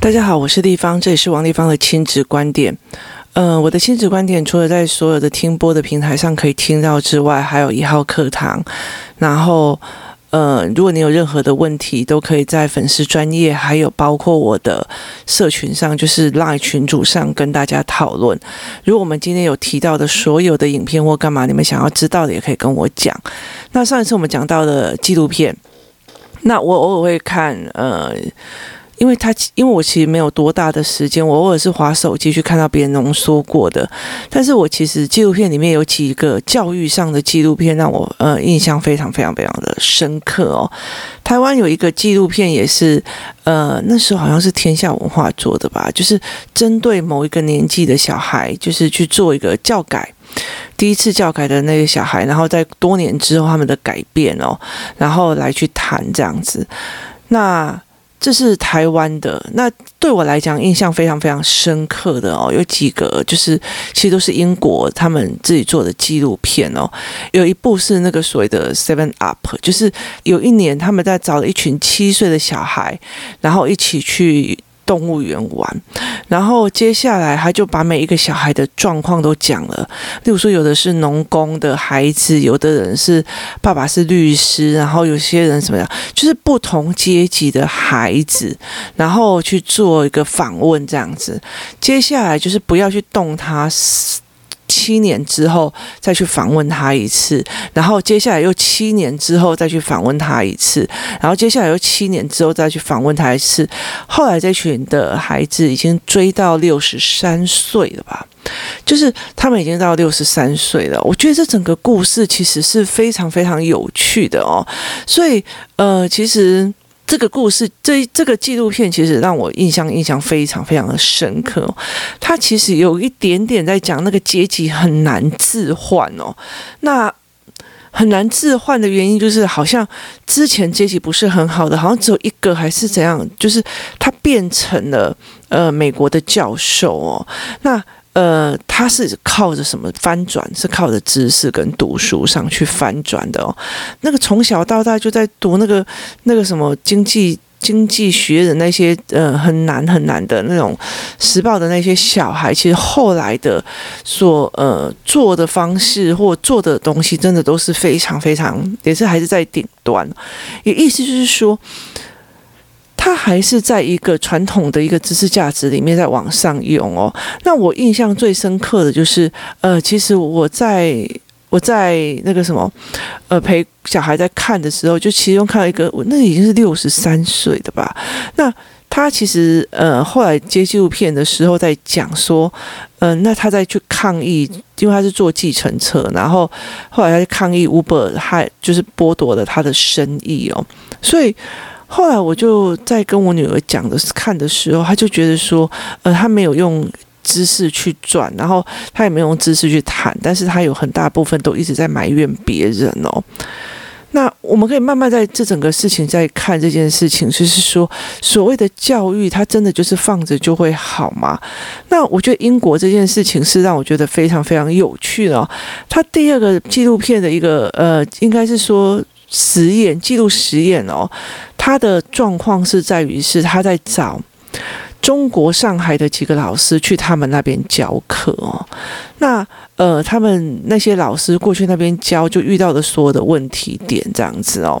大家好，我是丽芳，这里是王丽芳的亲子观点。呃，我的亲子观点除了在所有的听播的平台上可以听到之外，还有一号课堂。然后，呃，如果你有任何的问题，都可以在粉丝专业，还有包括我的社群上，就是 LINE 群组上跟大家讨论。如果我们今天有提到的所有的影片或干嘛，你们想要知道的，也可以跟我讲。那上一次我们讲到的纪录片，那我偶尔会看，呃。因为他，因为我其实没有多大的时间，我偶尔是滑手机去看到别人浓缩过的。但是我其实纪录片里面有几个教育上的纪录片让我呃印象非常非常非常的深刻哦。台湾有一个纪录片也是呃那时候好像是天下文化做的吧，就是针对某一个年纪的小孩，就是去做一个教改，第一次教改的那个小孩，然后在多年之后他们的改变哦，然后来去谈这样子。那这是台湾的，那对我来讲印象非常非常深刻的哦，有几个就是其实都是英国他们自己做的纪录片哦，有一部是那个所谓的 Seven Up，就是有一年他们在找了一群七岁的小孩，然后一起去。动物园玩，然后接下来他就把每一个小孩的状况都讲了。例如说，有的是农工的孩子，有的人是爸爸是律师，然后有些人怎么样，就是不同阶级的孩子，然后去做一个访问这样子。接下来就是不要去动他。七年之后再去访问他一次，然后接下来又七年之后再去访问他一次，然后接下来又七年之后再去访问他一次。后来这群的孩子已经追到六十三岁了吧？就是他们已经到六十三岁了。我觉得这整个故事其实是非常非常有趣的哦。所以呃，其实。这个故事，这这个纪录片其实让我印象印象非常非常的深刻。它其实有一点点在讲那个阶级很难置换哦。那很难置换的原因就是，好像之前阶级不是很好的，好像只有一个还是怎样，就是他变成了呃美国的教授哦。那呃，他是靠着什么翻转？是靠着知识跟读书上去翻转的哦。那个从小到大就在读那个那个什么经济经济学的那些呃很难很难的那种时报的那些小孩，其实后来的所呃做的方式或做的东西，真的都是非常非常，也是还是在顶端。也意思就是说。他还是在一个传统的一个知识价值里面在往上用哦。那我印象最深刻的就是，呃，其实我在我在那个什么，呃，陪小孩在看的时候，就其中看到一个，那已经是六十三岁的吧。那他其实呃后来接纪录片的时候在讲说，嗯、那他在去抗议，因为他是坐计程车，然后后来他去抗议 Uber，他就是剥夺了他的生意哦，所以。后来我就在跟我女儿讲的看的时候，她就觉得说，呃，她没有用知识去转，然后她也没有用知识去谈，但是她有很大部分都一直在埋怨别人哦。那我们可以慢慢在这整个事情在看这件事情，就是说，所谓的教育，它真的就是放着就会好吗？那我觉得英国这件事情是让我觉得非常非常有趣的哦。它第二个纪录片的一个呃，应该是说。实验记录实验哦，他的状况是在于是他在找中国上海的几个老师去他们那边教课哦。那呃，他们那些老师过去那边教，就遇到的所有的问题点这样子哦。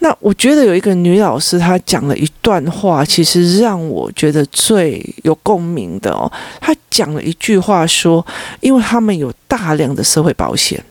那我觉得有一个女老师，她讲了一段话，其实让我觉得最有共鸣的哦。她讲了一句话说，因为他们有大量的社会保险。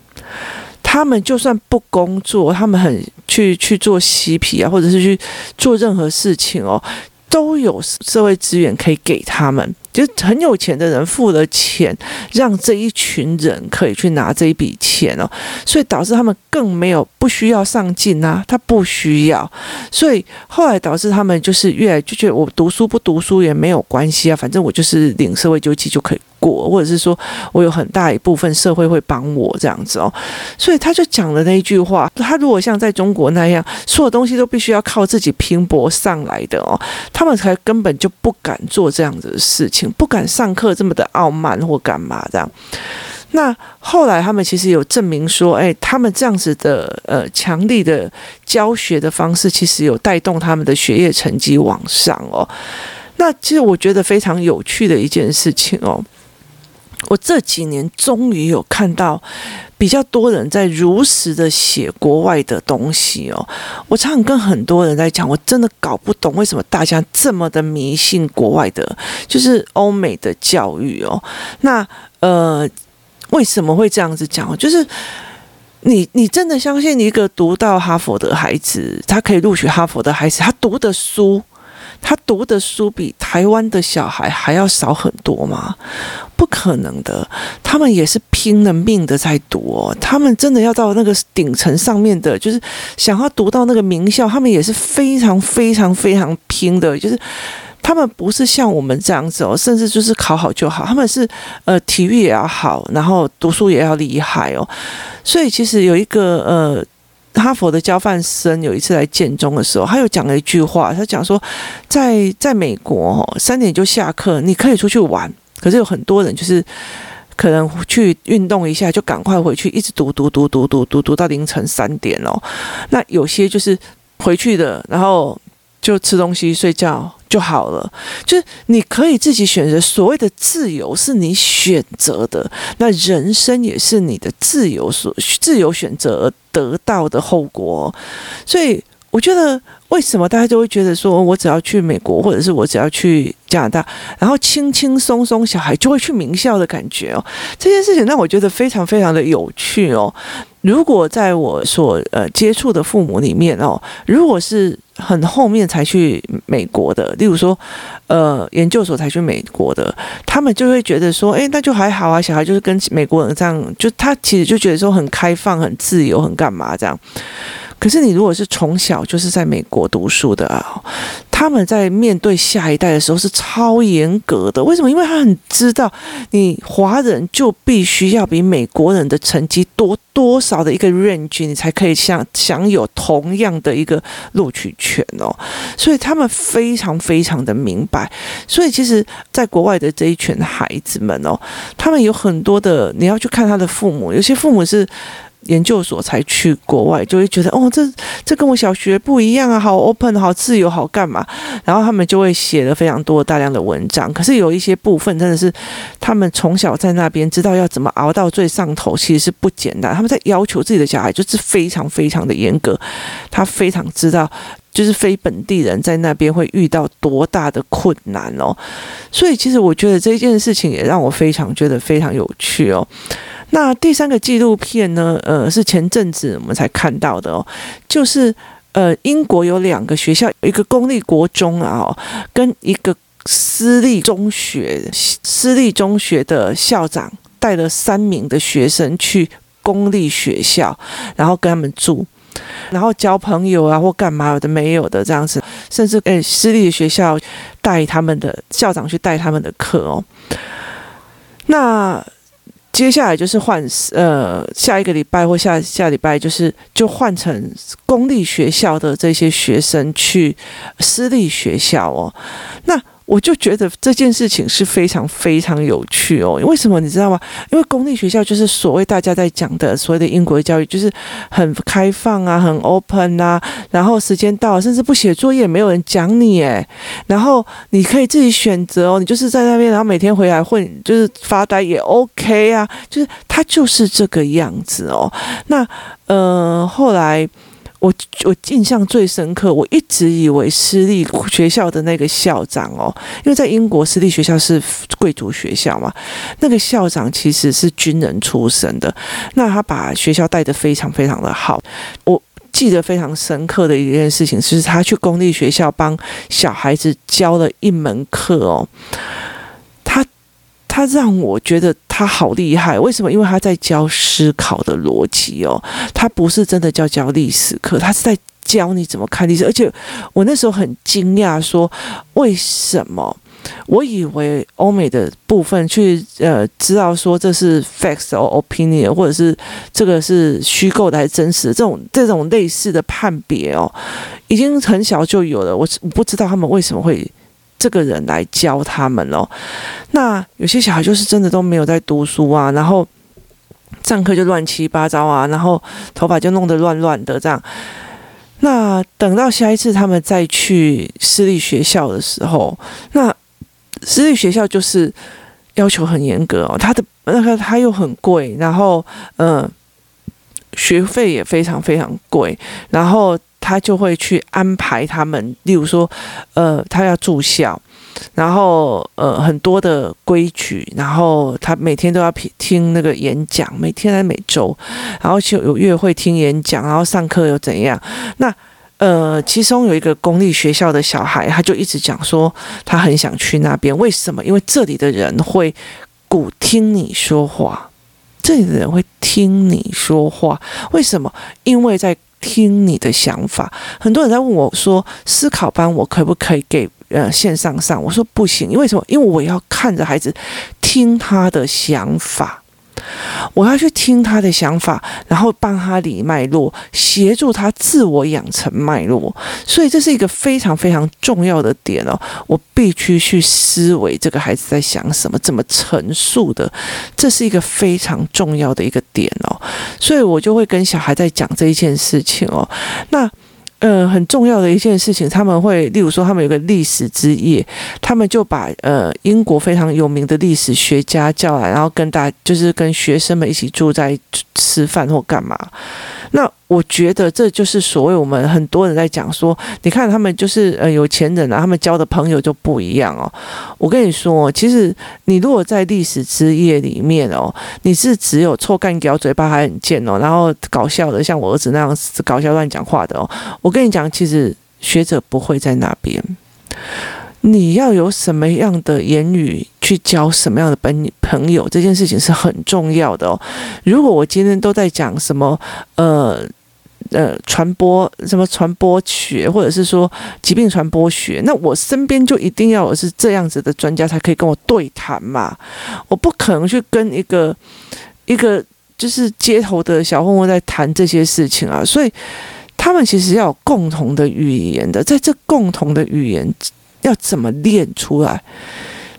他们就算不工作，他们很去去做嬉皮啊，或者是去做任何事情哦，都有社会资源可以给他们。就很有钱的人付了钱，让这一群人可以去拿这一笔钱哦，所以导致他们更没有不需要上进啊，他不需要，所以后来导致他们就是越来就觉得我读书不读书也没有关系啊，反正我就是领社会救济就可以。过，或者是说我有很大一部分社会会帮我这样子哦，所以他就讲了那一句话：他如果像在中国那样，所有东西都必须要靠自己拼搏上来的哦，他们才根本就不敢做这样子的事情，不敢上课这么的傲慢或干嘛这样。那后来他们其实有证明说，哎，他们这样子的呃强力的教学的方式，其实有带动他们的学业成绩往上哦。那其实我觉得非常有趣的一件事情哦。我这几年终于有看到比较多人在如实的写国外的东西哦。我常常跟很多人在讲，我真的搞不懂为什么大家这么的迷信国外的，就是欧美的教育哦。那呃，为什么会这样子讲？就是你你真的相信一个读到哈佛的孩子，他可以录取哈佛的孩子，他读的书？他读的书比台湾的小孩还要少很多吗？不可能的，他们也是拼了命的在读哦。他们真的要到那个顶层上面的，就是想要读到那个名校，他们也是非常非常非常拼的。就是他们不是像我们这样子哦，甚至就是考好就好。他们是呃体育也要好，然后读书也要厉害哦。所以其实有一个呃。哈佛的交换生有一次来建中的时候，他又讲了一句话，他讲说，在在美国三点就下课，你可以出去玩，可是有很多人就是可能去运动一下，就赶快回去，一直读读读读读读读到凌晨三点哦。那有些就是回去的，然后就吃东西睡觉。就好了，就是你可以自己选择。所谓的自由是你选择的，那人生也是你的自由所自由选择得到的后果。所以我觉得，为什么大家都会觉得说，我只要去美国，或者是我只要去加拿大，然后轻轻松松，小孩就会去名校的感觉哦？这件事情让我觉得非常非常的有趣哦。如果在我所呃接触的父母里面哦，如果是。很后面才去美国的，例如说，呃，研究所才去美国的，他们就会觉得说，哎，那就还好啊，小孩就是跟美国人这样，就他其实就觉得说很开放、很自由、很干嘛这样。可是你如果是从小就是在美国读书的啊，他们在面对下一代的时候是超严格的。为什么？因为他很知道，你华人就必须要比美国人的成绩多多少的一个 range，你才可以享享有同样的一个录取权哦。所以他们非常非常的明白。所以其实，在国外的这一群孩子们哦，他们有很多的，你要去看他的父母，有些父母是。研究所才去国外，就会觉得哦，这这跟我小学不一样啊，好 open，好自由，好干嘛？然后他们就会写了非常多大量的文章。可是有一些部分真的是他们从小在那边知道要怎么熬到最上头，其实是不简单。他们在要求自己的小孩就是非常非常的严格，他非常知道就是非本地人在那边会遇到多大的困难哦。所以其实我觉得这件事情也让我非常觉得非常有趣哦。那第三个纪录片呢？呃，是前阵子我们才看到的哦，就是呃，英国有两个学校，一个公立国中啊，跟一个私立中学，私立中学的校长带了三名的学生去公立学校，然后跟他们住，然后交朋友啊，或干嘛有的没有的这样子，甚至诶，私立的学校带他们的校长去带他们的课哦，那。接下来就是换呃下一个礼拜或下下礼拜就是就换成公立学校的这些学生去私立学校哦，那。我就觉得这件事情是非常非常有趣哦。为什么你知道吗？因为公立学校就是所谓大家在讲的所谓的英国教育，就是很开放啊，很 open 啊。然后时间到，甚至不写作业，没有人讲你诶。然后你可以自己选择哦，你就是在那边，然后每天回来混，就是发呆也 OK 啊。就是他就是这个样子哦。那呃后来。我我印象最深刻，我一直以为私立学校的那个校长哦，因为在英国私立学校是贵族学校嘛，那个校长其实是军人出身的，那他把学校带得非常非常的好。我记得非常深刻的一件事情，就是他去公立学校帮小孩子教了一门课哦。他让我觉得他好厉害，为什么？因为他在教思考的逻辑哦，他不是真的教教历史课，他是在教你怎么看历史。而且我那时候很惊讶，说为什么？我以为欧美的部分去呃知道说这是 facts or opinion，或者是这个是虚构的还是真实的这种这种类似的判别哦，已经很小就有了。我我不知道他们为什么会。这个人来教他们哦，那有些小孩就是真的都没有在读书啊，然后上课就乱七八糟啊，然后头发就弄得乱乱的这样。那等到下一次他们再去私立学校的时候，那私立学校就是要求很严格哦，他的那个他又很贵，然后嗯、学费也非常非常贵，然后他就会去安排他们，例如说，呃，他要住校。然后呃很多的规矩，然后他每天都要听那个演讲，每天还每周，然后就有月会听演讲，然后上课又怎样？那呃其中有一个公立学校的小孩，他就一直讲说他很想去那边，为什么？因为这里的人会鼓听你说话，这里的人会听你说话，为什么？因为在听你的想法。很多人在问我说，思考班我可不可以给？呃，线上上，我说不行，因为什么？因为我要看着孩子，听他的想法，我要去听他的想法，然后帮他理脉络，协助他自我养成脉络。所以这是一个非常非常重要的点哦，我必须去思维这个孩子在想什么，怎么陈述的，这是一个非常重要的一个点哦。所以我就会跟小孩在讲这一件事情哦。那。呃，很重要的一件事情，他们会，例如说，他们有个历史之夜，他们就把呃英国非常有名的历史学家叫来，然后跟大就是跟学生们一起住在吃饭或干嘛。那我觉得这就是所谓我们很多人在讲说，你看他们就是呃有钱人啊，他们交的朋友就不一样哦。我跟你说，其实你如果在历史之夜里面哦，你是只有臭干譙、嘴巴还很贱哦，然后搞笑的，像我儿子那样搞笑乱讲话的哦。我跟你讲，其实学者不会在那边。你要有什么样的言语去交什么样的朋朋友，这件事情是很重要的哦。如果我今天都在讲什么呃呃传播什么传播学，或者是说疾病传播学，那我身边就一定要有是这样子的专家才可以跟我对谈嘛。我不可能去跟一个一个就是街头的小混混在谈这些事情啊。所以他们其实要有共同的语言的，在这共同的语言。要怎么练出来？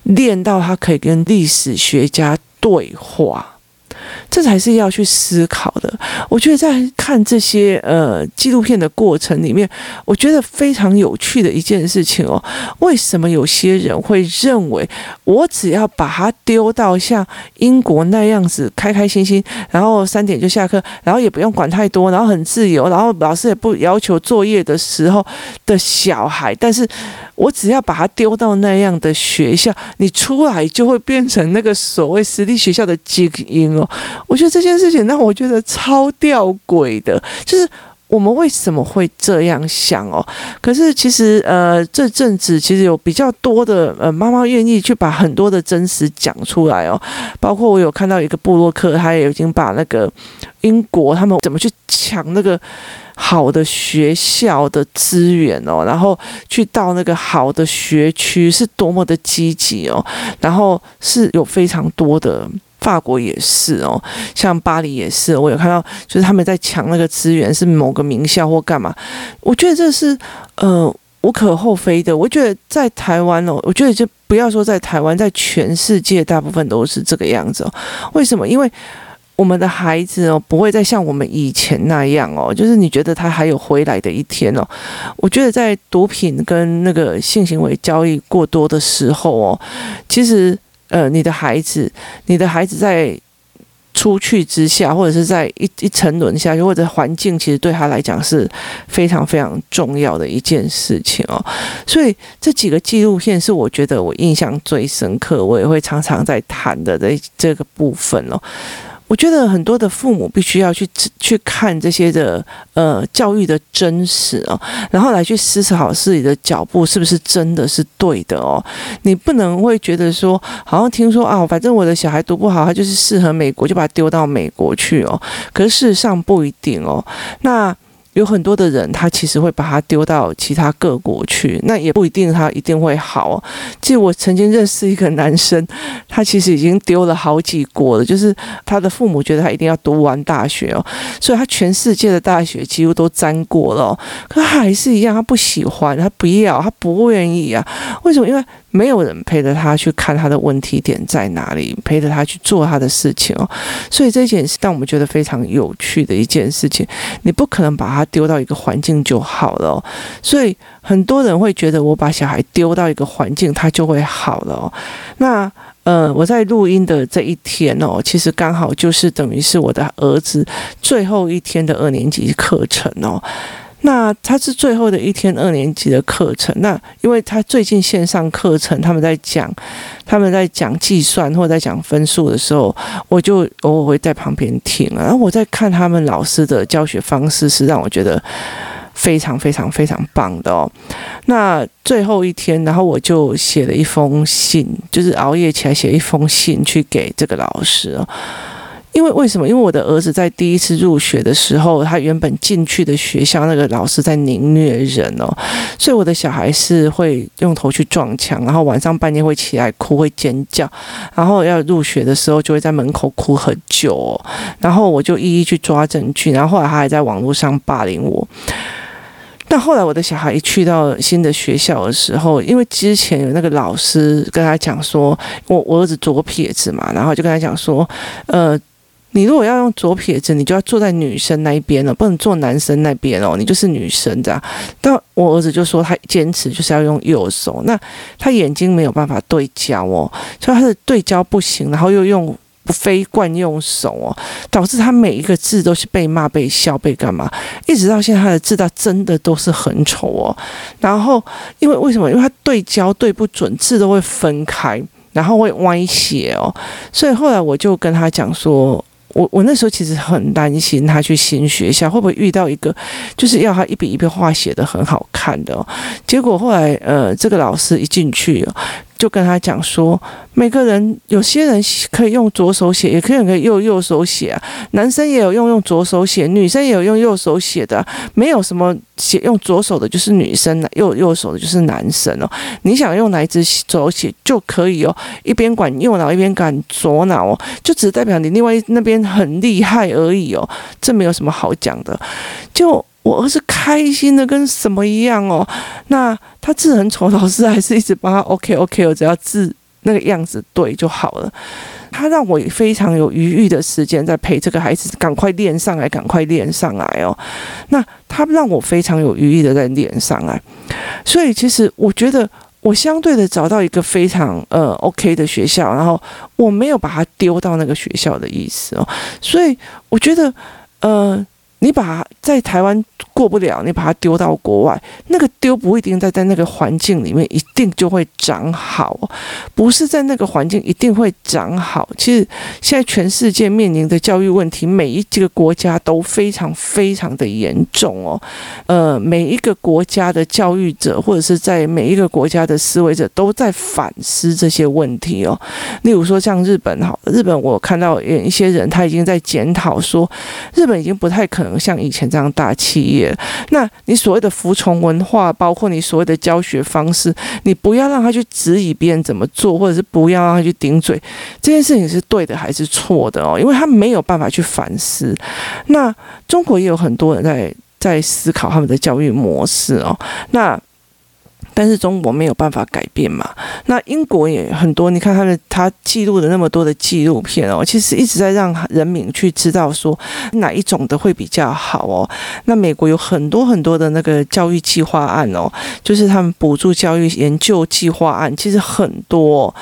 练到他可以跟历史学家对话。这才是要去思考的。我觉得在看这些呃纪录片的过程里面，我觉得非常有趣的一件事情哦。为什么有些人会认为，我只要把他丢到像英国那样子，开开心心，然后三点就下课，然后也不用管太多，然后很自由，然后老师也不要求作业的时候的小孩，但是我只要把他丢到那样的学校，你出来就会变成那个所谓私立学校的精英哦我觉得这件事情让我觉得超吊诡的，就是我们为什么会这样想哦？可是其实呃，这阵子其实有比较多的呃妈妈愿意去把很多的真实讲出来哦，包括我有看到一个部落客，他也已经把那个英国他们怎么去抢那个好的学校的资源哦，然后去到那个好的学区是多么的积极哦，然后是有非常多的。法国也是哦，像巴黎也是，我有看到，就是他们在抢那个资源，是某个名校或干嘛。我觉得这是呃无可厚非的。我觉得在台湾哦，我觉得就不要说在台湾，在全世界大部分都是这个样子哦。为什么？因为我们的孩子哦，不会再像我们以前那样哦，就是你觉得他还有回来的一天哦。我觉得在毒品跟那个性行为交易过多的时候哦，其实。呃，你的孩子，你的孩子在出去之下，或者是在一一沉沦下去，或者环境，其实对他来讲是非常非常重要的一件事情哦。所以这几个纪录片是我觉得我印象最深刻，我也会常常在谈的这这个部分哦。我觉得很多的父母必须要去去看这些的呃教育的真实哦，然后来去思考自己的脚步是不是真的是对的哦。你不能会觉得说，好像听说啊，反正我的小孩读不好，他就是适合美国，就把他丢到美国去哦。可是事实上不一定哦。那。有很多的人，他其实会把他丢到其他各国去，那也不一定他一定会好。其实我曾经认识一个男生，他其实已经丢了好几国了，就是他的父母觉得他一定要读完大学哦，所以他全世界的大学几乎都沾过了，可他还是一样，他不喜欢，他不要，他不愿意啊。为什么？因为没有人陪着他去看他的问题点在哪里，陪着他去做他的事情哦。所以这件事让我们觉得非常有趣的一件事情。你不可能把他丢到一个环境就好了。所以很多人会觉得我把小孩丢到一个环境，他就会好了。那呃，我在录音的这一天哦，其实刚好就是等于是我的儿子最后一天的二年级课程哦。那他是最后的一天二年级的课程。那因为他最近线上课程，他们在讲，他们在讲计算或者在讲分数的时候，我就偶尔会在旁边听啊。然后我在看他们老师的教学方式，是让我觉得非常非常非常棒的哦。那最后一天，然后我就写了一封信，就是熬夜起来写一封信去给这个老师哦。因为为什么？因为我的儿子在第一次入学的时候，他原本进去的学校那个老师在凌虐人哦，所以我的小孩是会用头去撞墙，然后晚上半夜会起来哭，会尖叫，然后要入学的时候就会在门口哭很久，然后我就一一去抓证据，然后后来他还在网络上霸凌我。但后来我的小孩一去到新的学校的时候，因为之前有那个老师跟他讲说，我我儿子左撇子嘛，然后就跟他讲说，呃。你如果要用左撇子，你就要坐在女生那一边了，不能坐男生那边哦。你就是女生这样。但我儿子就说他坚持就是要用右手，那他眼睛没有办法对焦哦，所以他的对焦不行，然后又用非惯用手哦，导致他每一个字都是被骂、被笑、被干嘛，一直到现在他的字他真的都是很丑哦。然后因为为什么？因为他对焦对不准，字都会分开，然后会歪斜哦。所以后来我就跟他讲说。我我那时候其实很担心他去新学校会不会遇到一个就是要他一笔一笔画写的很好看的，结果后来呃这个老师一进去就跟他讲说，每个人有些人可以用左手写，也可以用右手写啊。男生也有用用左手写，女生也有用右手写的，没有什么写用左手的就是女生，右右手的就是男生哦。你想用哪一只手写就可以哦，一边管右脑一边管左脑哦，就只代表你另外那边很厉害而已哦，这没有什么好讲的，就。我儿子开心的跟什么一样哦，那他字很丑，老师还是一直帮他 OK OK 哦，只要字那个样子对就好了。他让我非常有余裕的时间在陪这个孩子，赶快练上来，赶快练上来哦。那他让我非常有余裕的在练上来，所以其实我觉得我相对的找到一个非常呃 OK 的学校，然后我没有把他丢到那个学校的意思哦，所以我觉得呃。你把在台湾过不了，你把它丢到国外，那个丢不一定在在那个环境里面一定就会长好，不是在那个环境一定会长好。其实现在全世界面临的教育问题，每一个国家都非常非常的严重哦。呃，每一个国家的教育者或者是在每一个国家的思维者都在反思这些问题哦。例如说像日本，好，日本我看到有一些人他已经在检讨说，日本已经不太可能。像以前这样大企业，那你所谓的服从文化，包括你所谓的教学方式，你不要让他去质疑别人怎么做，或者是不要让他去顶嘴，这件事情是对的还是错的哦？因为他没有办法去反思。那中国也有很多人在在思考他们的教育模式哦。那但是中国没有办法改变嘛？那英国也很多，你看他的他记录的那么多的纪录片哦，其实一直在让人民去知道说哪一种的会比较好哦。那美国有很多很多的那个教育计划案哦，就是他们补助教育研究计划案，其实很多。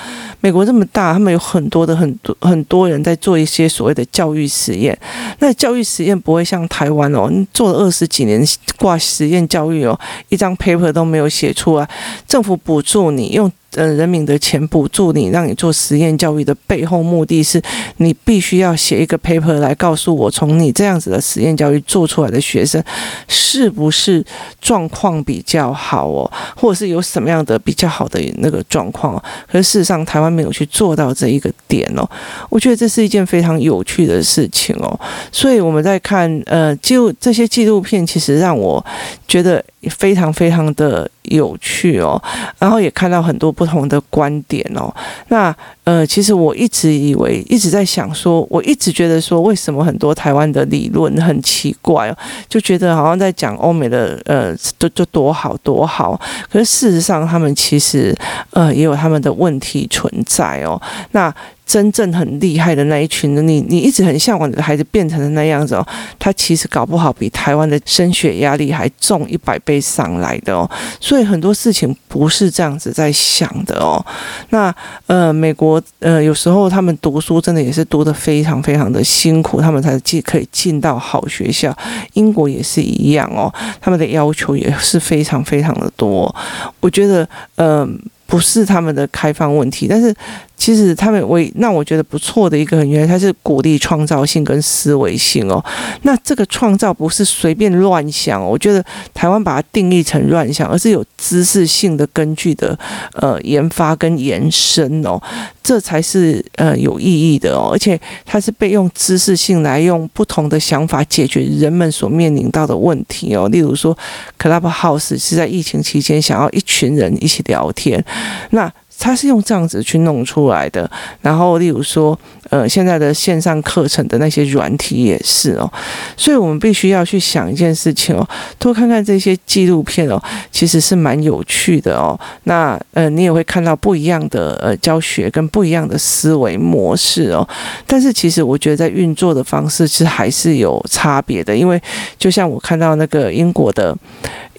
美国这么大，他们有很多的很多很多人在做一些所谓的教育实验。那教育实验不会像台湾哦，你做了二十几年挂实验教育哦，一张 paper 都没有写出来。政府补助你用。呃，人民的钱补助你，让你做实验教育的背后目的是，你必须要写一个 paper 来告诉我，从你这样子的实验教育做出来的学生，是不是状况比较好哦，或者是有什么样的比较好的那个状况？可是事实上，台湾没有去做到这一个点哦。我觉得这是一件非常有趣的事情哦。所以我们在看呃，就这些纪录片，其实让我觉得非常非常的有趣哦。然后也看到很多不。不同的观点哦，那呃，其实我一直以为，一直在想说，我一直觉得说，为什么很多台湾的理论很奇怪哦，就觉得好像在讲欧美的呃，都就多好多好，可是事实上他们其实呃也有他们的问题存在哦。那真正很厉害的那一群的，你你一直很向往你的孩子变成的那样子哦，他其实搞不好比台湾的升学压力还重一百倍上来的哦。所以很多事情不是这样子在想的哦。那呃，美国呃，有时候他们读书真的也是读得非常非常的辛苦，他们才进可以进到好学校。英国也是一样哦，他们的要求也是非常非常的多。我觉得呃，不是他们的开放问题，但是。其实他们为让我觉得不错的一个原因，他是鼓励创造性跟思维性哦。那这个创造不是随便乱想，我觉得台湾把它定义成乱想，而是有知识性的根据的呃研发跟延伸哦，这才是呃有意义的哦。而且它是被用知识性来用不同的想法解决人们所面临到的问题哦。例如说，Clubhouse 是在疫情期间想要一群人一起聊天，那。它是用这样子去弄出来的，然后例如说，呃，现在的线上课程的那些软体也是哦，所以我们必须要去想一件事情哦，多看看这些纪录片哦，其实是蛮有趣的哦。那呃，你也会看到不一样的呃教学跟不一样的思维模式哦。但是其实我觉得在运作的方式是还是有差别的，因为就像我看到那个英国的。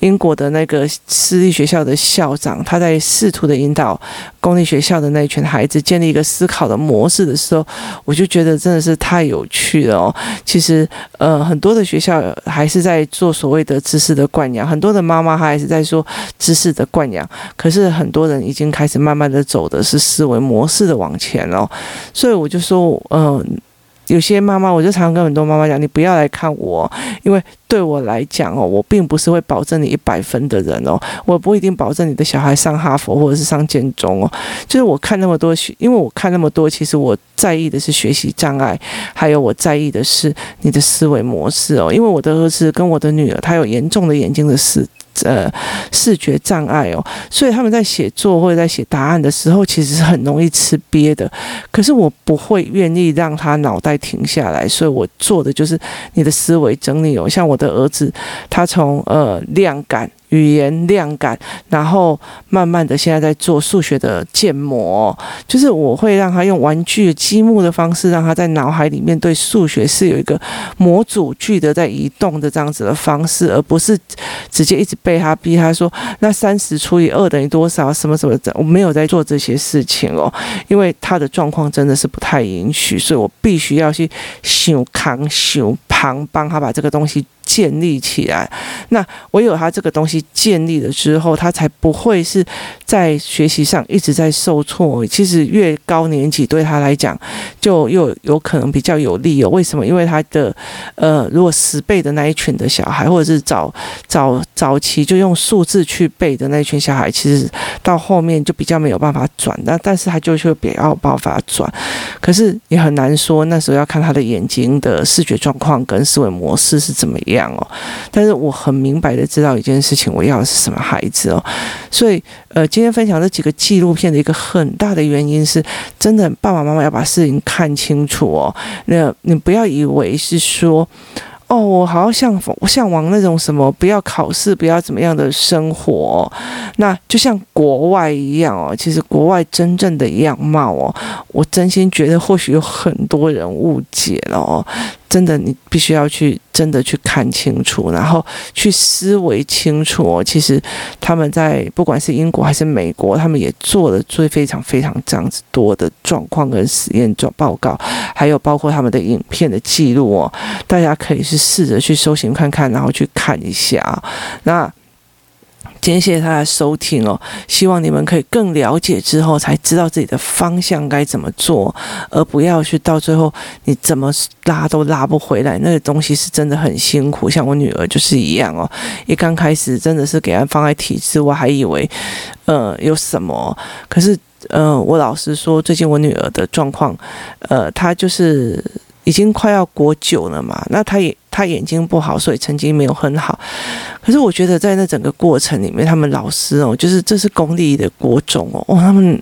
英国的那个私立学校的校长，他在试图的引导公立学校的那一群孩子建立一个思考的模式的时候，我就觉得真的是太有趣了哦。其实，呃，很多的学校还是在做所谓的知识的灌养，很多的妈妈她还是在说知识的灌养，可是很多人已经开始慢慢的走的是思维模式的往前了。所以我就说，嗯、呃。有些妈妈，我就常常跟很多妈妈讲，你不要来看我，因为对我来讲哦，我并不是会保证你一百分的人哦，我不一定保证你的小孩上哈佛或者是上建中哦。就是我看那么多学，因为我看那么多，其实我在意的是学习障碍，还有我在意的是你的思维模式哦。因为我的儿子跟我的女儿，她有严重的眼睛的视。呃，视觉障碍哦，所以他们在写作或者在写答案的时候，其实是很容易吃瘪的。可是我不会愿意让他脑袋停下来，所以我做的就是你的思维整理哦。像我的儿子，他从呃量感。语言量感，然后慢慢的现在在做数学的建模，就是我会让他用玩具积木的方式，让他在脑海里面对数学是有一个模组句的在移动的这样子的方式，而不是直接一直被他逼他说，那三十除以二等于多少？什么什么的，我没有在做这些事情哦，因为他的状况真的是不太允许，所以我必须要去想扛想旁帮他把这个东西。建立起来，那唯有他这个东西建立了之后，他才不会是在学习上一直在受挫。其实越高年级对他来讲，就又有可能比较有利哦。为什么？因为他的呃，如果十倍的那一群的小孩，或者是早早早期就用数字去背的那一群小孩，其实到后面就比较没有办法转。那但是他就是比较有办法转，可是也很难说。那时候要看他的眼睛的视觉状况跟思维模式是怎么样。样哦，但是我很明白的知道一件事情，我要的是什么孩子哦，所以呃，今天分享这几个纪录片的一个很大的原因是，真的爸爸妈妈要把事情看清楚哦，那你不要以为是说。哦，我好像向往那种什么不要考试、不要怎么样的生活，那就像国外一样哦。其实国外真正的样貌哦，我真心觉得或许有很多人误解了哦。真的，你必须要去真的去看清楚，然后去思维清楚哦。其实他们在不管是英国还是美国，他们也做了最非常非常这样子多的状况跟实验状报告，还有包括他们的影片的记录哦。大家可以是试着去搜寻看看，然后去看一下。那。今天谢谢大家收听哦，希望你们可以更了解之后，才知道自己的方向该怎么做，而不要去到最后你怎么拉都拉不回来。那个东西是真的很辛苦，像我女儿就是一样哦，一刚开始真的是给她放在体制，我还以为呃有什么，可是呃我老实说，最近我女儿的状况，呃她就是。已经快要国九了嘛，那他也他眼睛不好，所以成绩没有很好。可是我觉得在那整个过程里面，他们老师哦，就是这是公立的国中哦，哦，他们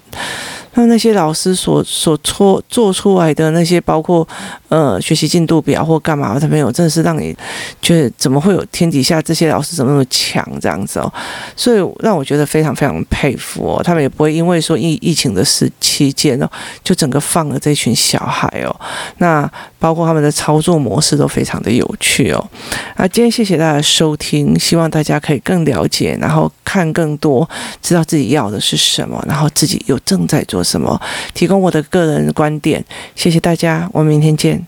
那那些老师所所做做出来的那些，包括呃学习进度表或干嘛，他没有，真的是让你觉得怎么会有天底下这些老师怎么那么强这样子哦？所以让我觉得非常非常佩服哦。他们也不会因为说疫疫情的时期间哦，就整个放了这群小孩哦。那包括他们的操作模式都非常的有趣哦。啊，今天谢谢大家收听，希望大家可以更了解，然后看更多，知道自己要的是什么，然后自己又正在做什么，提供我的个人观点。谢谢大家，我们明天见。